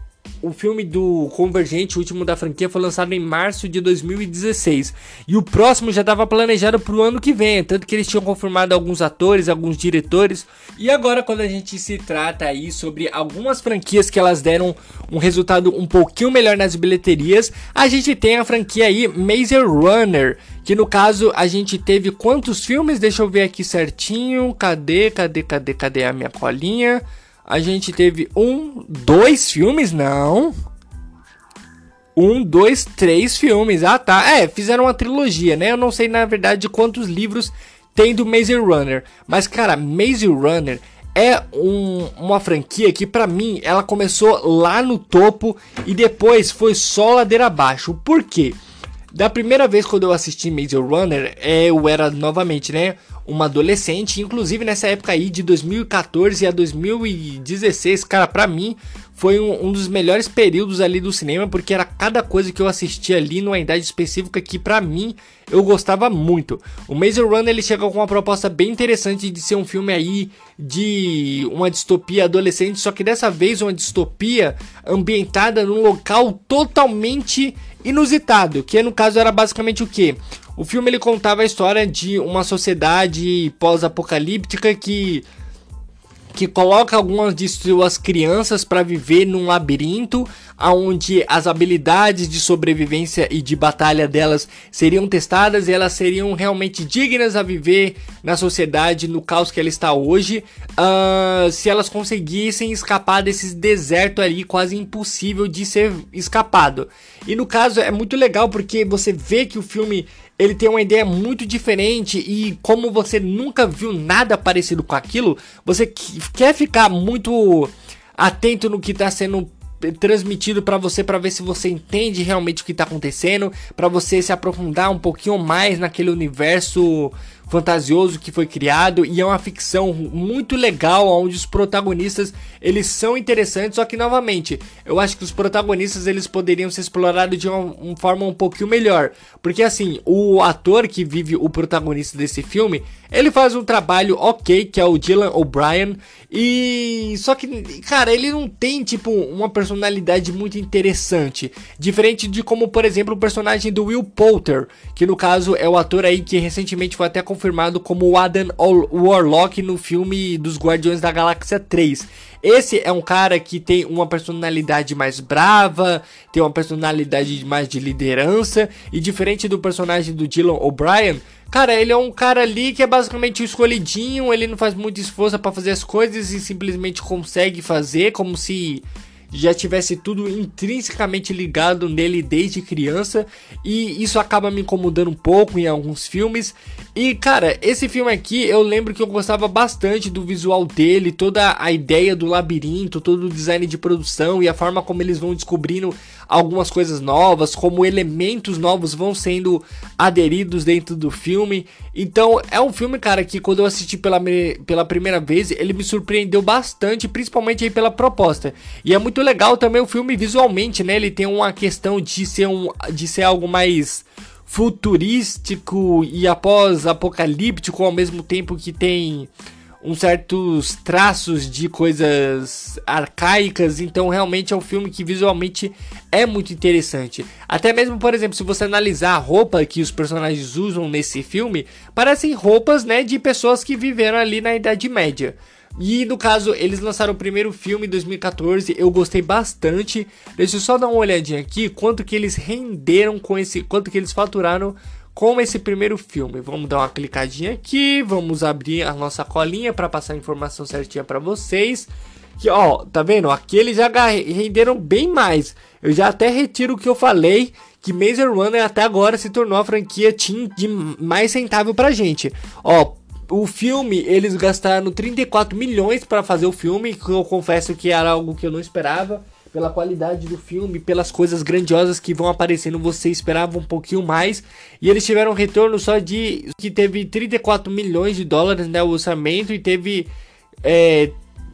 O filme do Convergente, o último da franquia, foi lançado em março de 2016. E o próximo já estava planejado para o ano que vem. Tanto que eles tinham confirmado alguns atores, alguns diretores. E agora, quando a gente se trata aí sobre algumas franquias que elas deram um resultado um pouquinho melhor nas bilheterias, a gente tem a franquia aí Maze Runner. Que no caso a gente teve quantos filmes? Deixa eu ver aqui certinho. Cadê, cadê, cadê, cadê a minha colinha? A gente teve um, dois filmes, não. Um, dois, três filmes. Ah, tá. É, fizeram uma trilogia, né? Eu não sei, na verdade, quantos livros tem do Maze Runner. Mas, cara, Maze Runner é um, uma franquia que, para mim, ela começou lá no topo e depois foi só ladeira abaixo. Por quê? Da primeira vez quando eu assisti Maze Runner, é, eu era novamente, né? uma adolescente, inclusive nessa época aí de 2014 a 2016, cara, para mim foi um, um, dos melhores períodos ali do cinema, porque era cada coisa que eu assistia ali numa idade específica que para mim eu gostava muito. O Maze Runner ele chega com uma proposta bem interessante de ser um filme aí de uma distopia adolescente, só que dessa vez uma distopia ambientada num local totalmente inusitado, que no caso era basicamente o que? O filme ele contava a história de uma sociedade pós-apocalíptica que que coloca algumas de suas crianças para viver num labirinto, onde as habilidades de sobrevivência e de batalha delas seriam testadas e elas seriam realmente dignas a viver na sociedade no caos que ela está hoje, uh, se elas conseguissem escapar desse deserto ali quase impossível de ser escapado. E no caso é muito legal porque você vê que o filme ele tem uma ideia muito diferente e como você nunca viu nada parecido com aquilo, você quer ficar muito atento no que está sendo transmitido para você para ver se você entende realmente o que está acontecendo, para você se aprofundar um pouquinho mais naquele universo fantasioso que foi criado e é uma ficção muito legal onde os protagonistas eles são interessantes. Só que novamente eu acho que os protagonistas eles poderiam ser explorados de uma, uma forma um pouquinho melhor. Porque assim o ator que vive o protagonista desse filme ele faz um trabalho ok que é o Dylan O'Brien e só que cara ele não tem tipo uma personalidade muito interessante. Diferente de como por exemplo o personagem do Will Poulter que no caso é o ator aí que recentemente foi até confirmado como Adam Warlock no filme dos Guardiões da Galáxia 3. Esse é um cara que tem uma personalidade mais brava, tem uma personalidade mais de liderança, e diferente do personagem do Dylan O'Brien, cara, ele é um cara ali que é basicamente o escolhidinho, ele não faz muito esforço para fazer as coisas e simplesmente consegue fazer, como se já tivesse tudo intrinsecamente ligado nele desde criança e isso acaba me incomodando um pouco em alguns filmes. E cara, esse filme aqui eu lembro que eu gostava bastante do visual dele, toda a ideia do labirinto, todo o design de produção e a forma como eles vão descobrindo algumas coisas novas, como elementos novos vão sendo aderidos dentro do filme. Então é um filme, cara, que quando eu assisti pela, pela primeira vez, ele me surpreendeu bastante, principalmente aí pela proposta. E é muito legal também o filme visualmente, né? Ele tem uma questão de ser, um, de ser algo mais futurístico e após apocalíptico ao mesmo tempo que tem uns certos traços de coisas arcaicas, então realmente é um filme que visualmente é muito interessante. Até mesmo, por exemplo, se você analisar a roupa que os personagens usam nesse filme, parecem roupas, né, de pessoas que viveram ali na Idade Média. E no caso, eles lançaram o primeiro filme em 2014, eu gostei bastante. Deixa eu só dar uma olhadinha aqui, quanto que eles renderam com esse, quanto que eles faturaram com esse primeiro filme. Vamos dar uma clicadinha aqui, vamos abrir a nossa colinha para passar a informação certinha para vocês. Que ó, tá vendo? Aqui eles já renderam bem mais. Eu já até retiro o que eu falei que Maze Runner até agora se tornou a franquia team de mais rentável pra gente. Ó, o filme, eles gastaram 34 milhões para fazer o filme, que eu confesso que era algo que eu não esperava pela qualidade do filme, pelas coisas grandiosas que vão aparecendo, você esperava um pouquinho mais. E eles tiveram um retorno só de que teve 34 milhões de dólares né, o orçamento e teve é,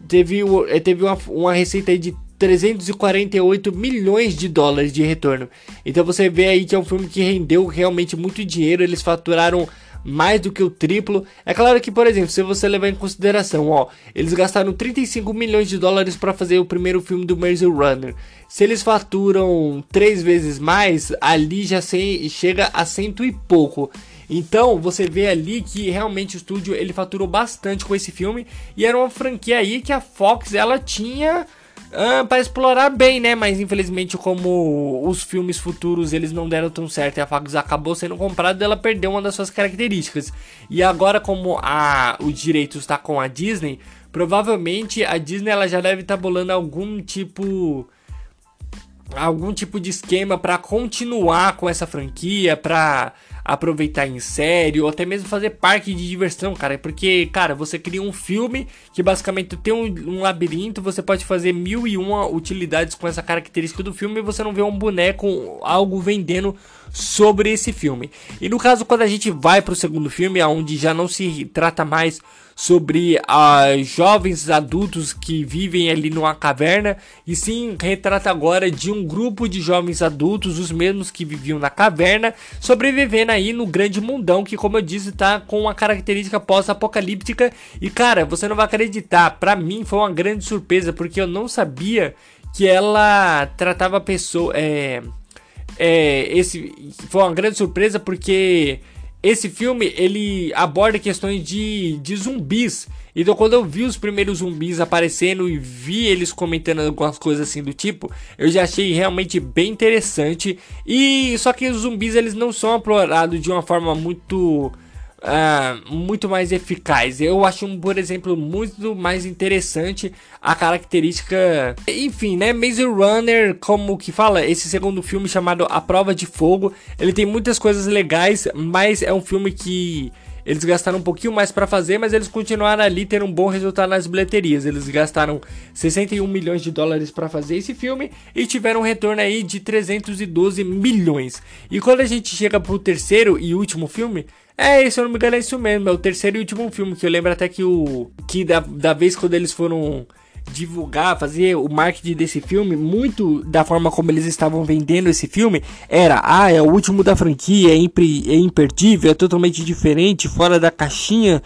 teve, é, teve uma, uma receita de 348 milhões de dólares de retorno. Então você vê aí que é um filme que rendeu realmente muito dinheiro. Eles faturaram mais do que o triplo. É claro que, por exemplo, se você levar em consideração, ó, eles gastaram 35 milhões de dólares para fazer o primeiro filme do Maze Runner. Se eles faturam três vezes mais, ali já se, chega a cento e pouco. Então você vê ali que realmente o estúdio ele faturou bastante com esse filme e era uma franquia aí que a Fox ela tinha uh, para explorar bem, né? Mas infelizmente como os filmes futuros eles não deram tão certo e a Fox acabou sendo comprada, ela perdeu uma das suas características. E agora como a o direito está com a Disney, provavelmente a Disney ela já deve estar tá bolando algum tipo algum tipo de esquema para continuar com essa franquia, para aproveitar em série ou até mesmo fazer parque de diversão, cara. Porque, cara, você cria um filme que basicamente tem um, um, labirinto, você pode fazer mil e uma utilidades com essa característica do filme e você não vê um boneco, algo vendendo sobre esse filme. E no caso, quando a gente vai pro segundo filme, onde já não se trata mais sobre uh, jovens adultos que vivem ali numa caverna, e sim retrata agora de um grupo de jovens adultos, os mesmos que viviam na caverna, sobrevivendo aí no grande mundão, que como eu disse, tá com uma característica pós-apocalíptica. E cara, você não vai acreditar, para mim foi uma grande surpresa, porque eu não sabia que ela tratava pessoa. É, é, esse foi uma grande surpresa porque esse filme ele aborda questões de, de zumbis. Então quando eu vi os primeiros zumbis aparecendo e vi eles comentando algumas coisas assim do tipo, eu já achei realmente bem interessante. E só que os zumbis eles não são explorados de uma forma muito uh, muito mais eficaz. Eu acho, por exemplo, muito mais interessante a característica. Enfim, né? Maze Runner, como que fala, esse segundo filme chamado A Prova de Fogo, ele tem muitas coisas legais, mas é um filme que eles gastaram um pouquinho mais para fazer, mas eles continuaram ali tendo um bom resultado nas bilheterias. Eles gastaram 61 milhões de dólares para fazer esse filme e tiveram um retorno aí de 312 milhões. E quando a gente chega pro terceiro e último filme, é, se eu não me engano é isso mesmo, é o terceiro e último filme, que eu lembro até que o que da, da vez quando eles foram divulgar, fazer o marketing desse filme, muito da forma como eles estavam vendendo esse filme, era, ah, é o último da franquia, é, impre, é imperdível, é totalmente diferente, fora da caixinha.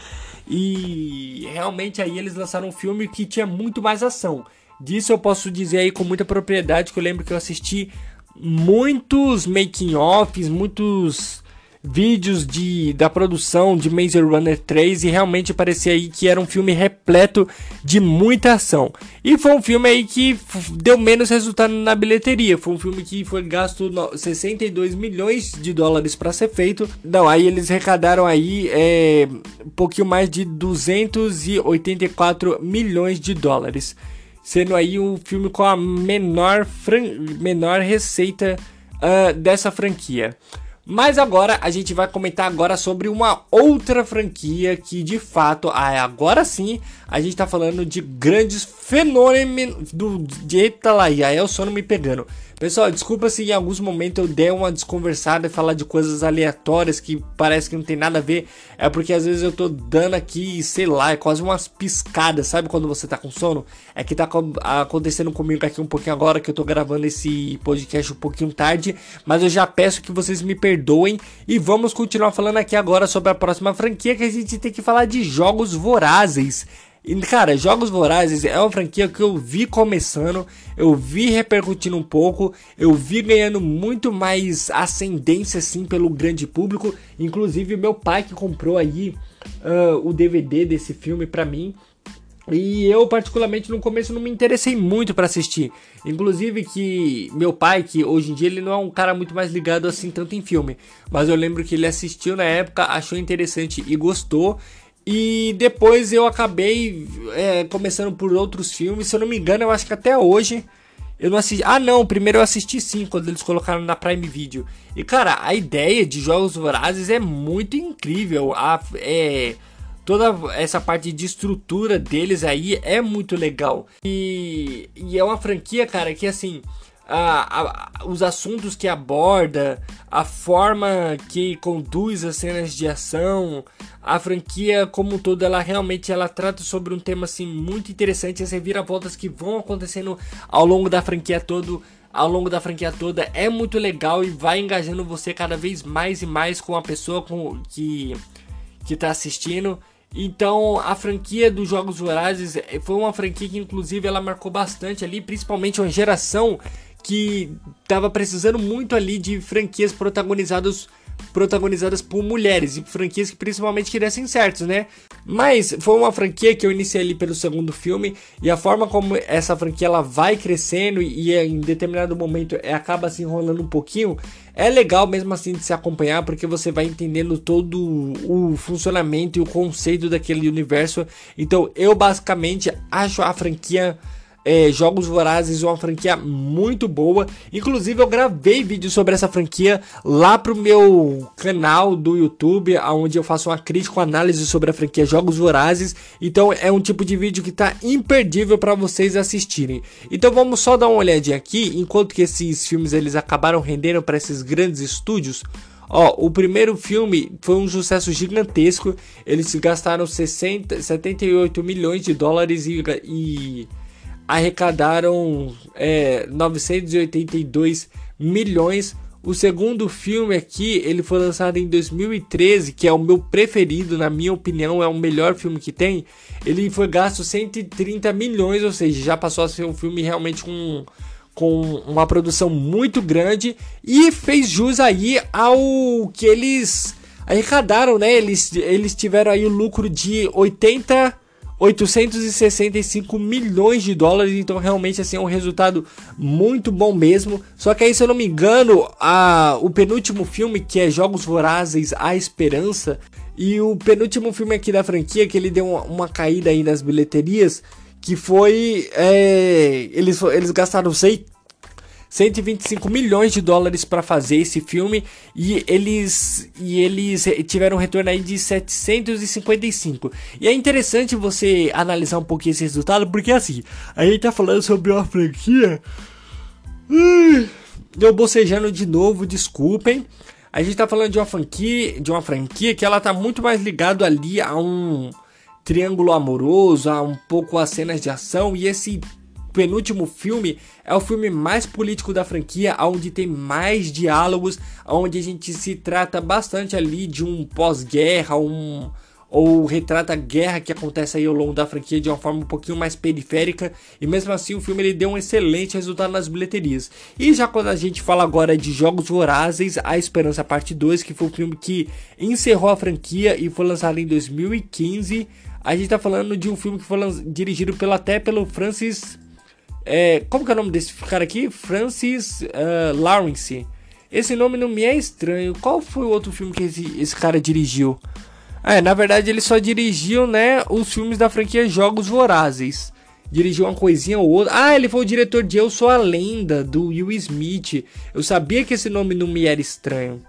E realmente aí eles lançaram um filme que tinha muito mais ação. Disso eu posso dizer aí com muita propriedade que eu lembro que eu assisti muitos making offs, muitos vídeos de, da produção de Maze Runner 3 e realmente parecia aí que era um filme repleto de muita ação. E foi um filme aí que deu menos resultado na bilheteria. Foi um filme que foi gasto 62 milhões de dólares para ser feito. Não, aí eles arrecadaram aí é, um pouquinho mais de 284 milhões de dólares. Sendo aí o filme com a menor, menor receita uh, dessa franquia. Mas agora a gente vai comentar agora sobre uma outra franquia que de fato, ah, agora sim, a gente tá falando de grandes fenômenos do de eita lá, e aí é o sono me pegando. Pessoal, desculpa se em alguns momentos eu der uma desconversada e falar de coisas aleatórias que parece que não tem nada a ver. É porque às vezes eu tô dando aqui, sei lá, é quase umas piscadas, sabe quando você tá com sono? É que tá acontecendo comigo aqui um pouquinho agora que eu tô gravando esse podcast um pouquinho tarde, mas eu já peço que vocês me perdoem e vamos continuar falando aqui agora sobre a próxima franquia que a gente tem que falar de jogos vorazes. E, cara, Jogos Vorazes é uma franquia que eu vi começando, eu vi repercutindo um pouco, eu vi ganhando muito mais ascendência assim pelo grande público. Inclusive, meu pai que comprou aí uh, o DVD desse filme pra mim. E eu, particularmente, no começo não me interessei muito para assistir. Inclusive que meu pai, que hoje em dia ele não é um cara muito mais ligado assim tanto em filme. Mas eu lembro que ele assistiu na época, achou interessante e gostou. E depois eu acabei é, começando por outros filmes. Se eu não me engano, eu acho que até hoje eu não assisti. Ah, não, primeiro eu assisti sim, quando eles colocaram na Prime Video. E cara, a ideia de Jogos Vorazes é muito incrível. A, é, toda essa parte de estrutura deles aí é muito legal. E, e é uma franquia, cara, que assim a, a, os assuntos que aborda, a forma que conduz as cenas de ação, a franquia como um todo, ela realmente ela trata sobre um tema assim muito interessante, as reviravoltas que vão acontecendo ao longo da franquia todo, ao longo da franquia toda é muito legal e vai engajando você cada vez mais e mais com a pessoa com que que tá assistindo. Então, a franquia dos Jogos Vorazes eh, foi uma franquia que, inclusive, ela marcou bastante ali, principalmente uma geração que tava precisando muito ali de franquias protagonizadas protagonizadas por mulheres e franquias que principalmente que dessem certos, né? Mas foi uma franquia que eu iniciei ali pelo segundo filme e a forma como essa franquia ela vai crescendo e, em determinado momento é, acaba se enrolando um pouquinho, é legal mesmo assim de se acompanhar porque você vai entendendo todo o funcionamento e o conceito daquele universo. Então eu basicamente acho a franquia é, Jogos Vorazes, uma franquia muito boa. Inclusive, eu gravei vídeo sobre essa franquia lá pro meu canal do YouTube, onde eu faço uma crítica, uma análise sobre a franquia Jogos Vorazes. Então, é um tipo de vídeo que tá imperdível para vocês assistirem. Então, vamos só dar uma olhadinha aqui, enquanto que esses filmes eles acabaram rendendo para esses grandes estúdios. Ó, o primeiro filme foi um sucesso gigantesco. Eles gastaram 60, 78 milhões de dólares e, e arrecadaram é, 982 milhões. O segundo filme aqui, ele foi lançado em 2013, que é o meu preferido, na minha opinião, é o melhor filme que tem. Ele foi gasto 130 milhões, ou seja, já passou a ser um filme realmente com, com uma produção muito grande e fez jus aí ao que eles arrecadaram, né? Eles, eles tiveram aí o lucro de 80 865 milhões de dólares, então realmente assim é um resultado muito bom mesmo. Só que aí, se eu não me engano, a, o penúltimo filme, que é Jogos Vorazes, A Esperança, e o penúltimo filme aqui da franquia, que ele deu uma, uma caída aí nas bilheterias, que foi. É, eles, eles gastaram sei, 125 milhões de dólares para fazer esse filme e eles e eles tiveram um retorno aí de 755. E é interessante você analisar um pouquinho esse resultado porque assim, a gente tá falando sobre uma franquia eu bocejando de novo, desculpem. A gente tá falando de uma franquia, de uma franquia que ela tá muito mais ligado ali a um triângulo amoroso, a um pouco as cenas de ação e esse penúltimo filme é o filme mais político da franquia, onde tem mais diálogos, onde a gente se trata bastante ali de um pós-guerra, um ou retrata a guerra que acontece aí ao longo da franquia de uma forma um pouquinho mais periférica e mesmo assim o filme ele deu um excelente resultado nas bilheterias. E já quando a gente fala agora de Jogos Vorazes, A Esperança Parte 2, que foi o filme que encerrou a franquia e foi lançado em 2015, a gente tá falando de um filme que foi dirigido pelo, até pelo Francis é, como que é o nome desse cara aqui? Francis uh, Lawrence. Esse nome não me é estranho. Qual foi o outro filme que esse, esse cara dirigiu? É, na verdade ele só dirigiu, né, os filmes da franquia Jogos Vorazes. Dirigiu uma coisinha ou outra. Ah, ele foi o diretor de Eu Sou a Lenda, do Will Smith. Eu sabia que esse nome não me era estranho.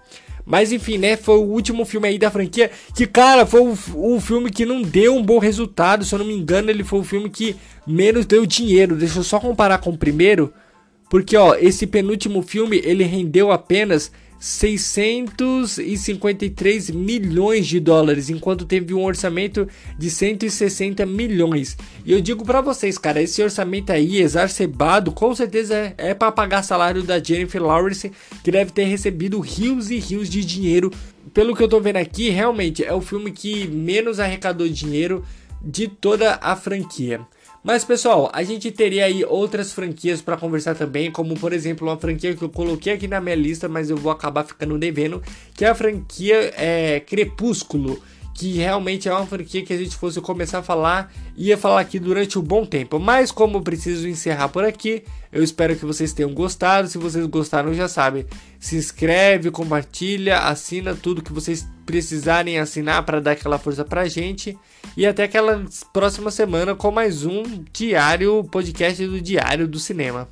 Mas enfim, né? Foi o último filme aí da franquia. Que, cara, foi o, o filme que não deu um bom resultado. Se eu não me engano, ele foi o filme que menos deu dinheiro. Deixa eu só comparar com o primeiro. Porque, ó, esse penúltimo filme ele rendeu apenas 653 milhões de dólares, enquanto teve um orçamento de 160 milhões. E eu digo para vocês, cara, esse orçamento aí exacerbado, com certeza é, é para pagar salário da Jennifer Lawrence, que deve ter recebido rios e rios de dinheiro. Pelo que eu tô vendo aqui, realmente é o filme que menos arrecadou dinheiro de toda a franquia. Mas pessoal, a gente teria aí outras franquias para conversar também, como por exemplo uma franquia que eu coloquei aqui na minha lista, mas eu vou acabar ficando devendo, que é a franquia é, Crepúsculo que realmente é uma franquia que a gente fosse começar a falar, ia falar aqui durante um bom tempo. Mas como eu preciso encerrar por aqui, eu espero que vocês tenham gostado. Se vocês gostaram, já sabem, se inscreve, compartilha, assina tudo que vocês precisarem assinar para dar aquela força pra gente. E até aquela próxima semana com mais um diário podcast do Diário do Cinema.